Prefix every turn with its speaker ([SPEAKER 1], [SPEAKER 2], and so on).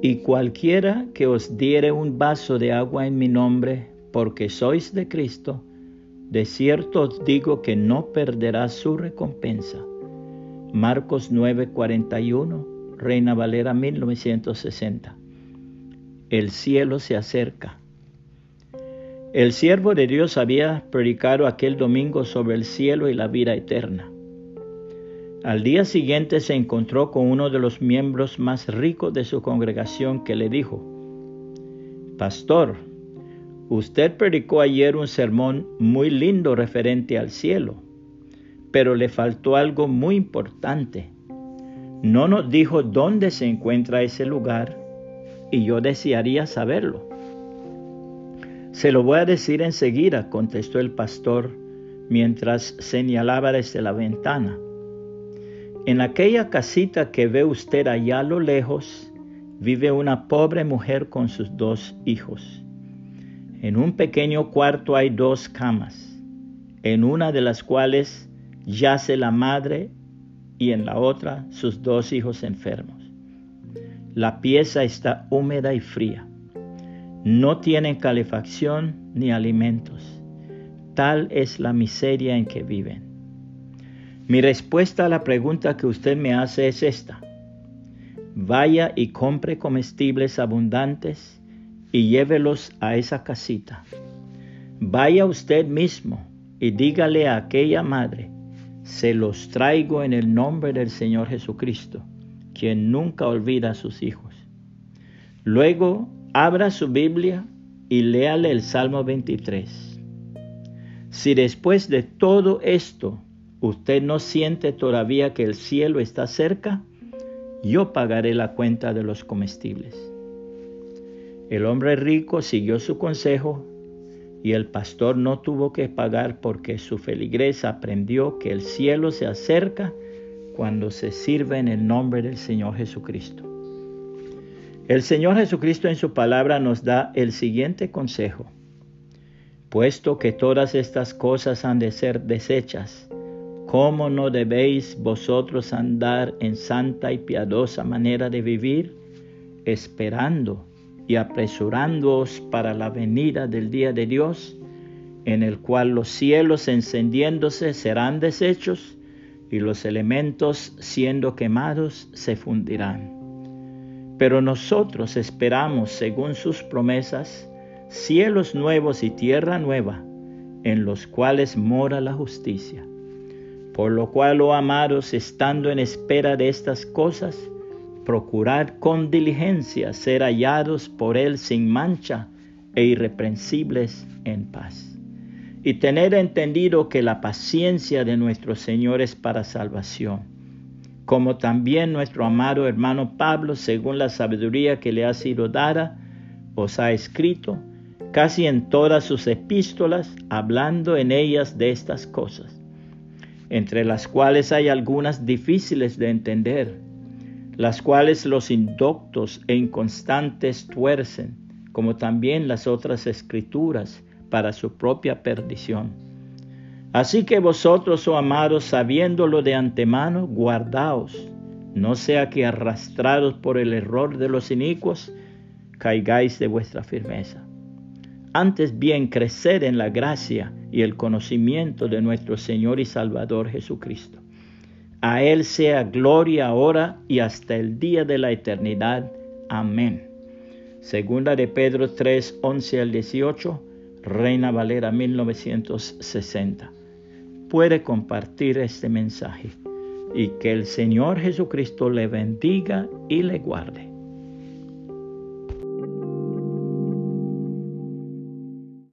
[SPEAKER 1] Y cualquiera que os diere un vaso de agua en mi nombre, porque sois de Cristo, de cierto os digo que no perderá su recompensa. Marcos 9:41, Reina Valera 1960. El cielo se acerca. El siervo de Dios había predicado aquel domingo sobre el cielo y la vida eterna. Al día siguiente se encontró con uno de los miembros más ricos de su congregación que le dijo, Pastor, usted predicó ayer un sermón muy lindo referente al cielo, pero le faltó algo muy importante. No nos dijo dónde se encuentra ese lugar y yo desearía saberlo. Se lo voy a decir enseguida, contestó el pastor mientras señalaba desde la ventana. En aquella casita que ve usted allá a lo lejos, vive una pobre mujer con sus dos hijos. En un pequeño cuarto hay dos camas, en una de las cuales yace la madre y en la otra sus dos hijos enfermos. La pieza está húmeda y fría. No tienen calefacción ni alimentos. Tal es la miseria en que viven. Mi respuesta a la pregunta que usted me hace es esta. Vaya y compre comestibles abundantes y llévelos a esa casita. Vaya usted mismo y dígale a aquella madre, se los traigo en el nombre del Señor Jesucristo, quien nunca olvida a sus hijos. Luego abra su Biblia y léale el Salmo 23. Si después de todo esto usted no siente todavía que el cielo está cerca, yo pagaré la cuenta de los comestibles. El hombre rico siguió su consejo y el pastor no tuvo que pagar porque su feligres aprendió que el cielo se acerca cuando se sirve en el nombre del Señor Jesucristo. El Señor Jesucristo en su palabra nos da el siguiente consejo. Puesto que todas estas cosas han de ser desechas, ¿Cómo no debéis vosotros andar en santa y piadosa manera de vivir, esperando y apresurándoos para la venida del día de Dios, en el cual los cielos encendiéndose serán deshechos y los elementos siendo quemados se fundirán? Pero nosotros esperamos, según sus promesas, cielos nuevos y tierra nueva, en los cuales mora la justicia. Por lo cual, oh amados, estando en espera de estas cosas, procurad con diligencia ser hallados por Él sin mancha e irreprensibles en paz. Y tener entendido que la paciencia de nuestro Señor es para salvación, como también nuestro amado hermano Pablo, según la sabiduría que le ha sido dada, os ha escrito, casi en todas sus epístolas, hablando en ellas de estas cosas entre las cuales hay algunas difíciles de entender, las cuales los indoctos e inconstantes tuercen, como también las otras escrituras, para su propia perdición. Así que vosotros, oh amados, sabiéndolo de antemano, guardaos, no sea que arrastrados por el error de los inicuos, caigáis de vuestra firmeza. Antes bien, creced en la gracia y el conocimiento de nuestro Señor y Salvador Jesucristo. A Él sea gloria ahora y hasta el día de la eternidad. Amén. Segunda de Pedro 3, 11 al 18, Reina Valera 1960. Puede compartir este mensaje y que el Señor Jesucristo le bendiga y le guarde.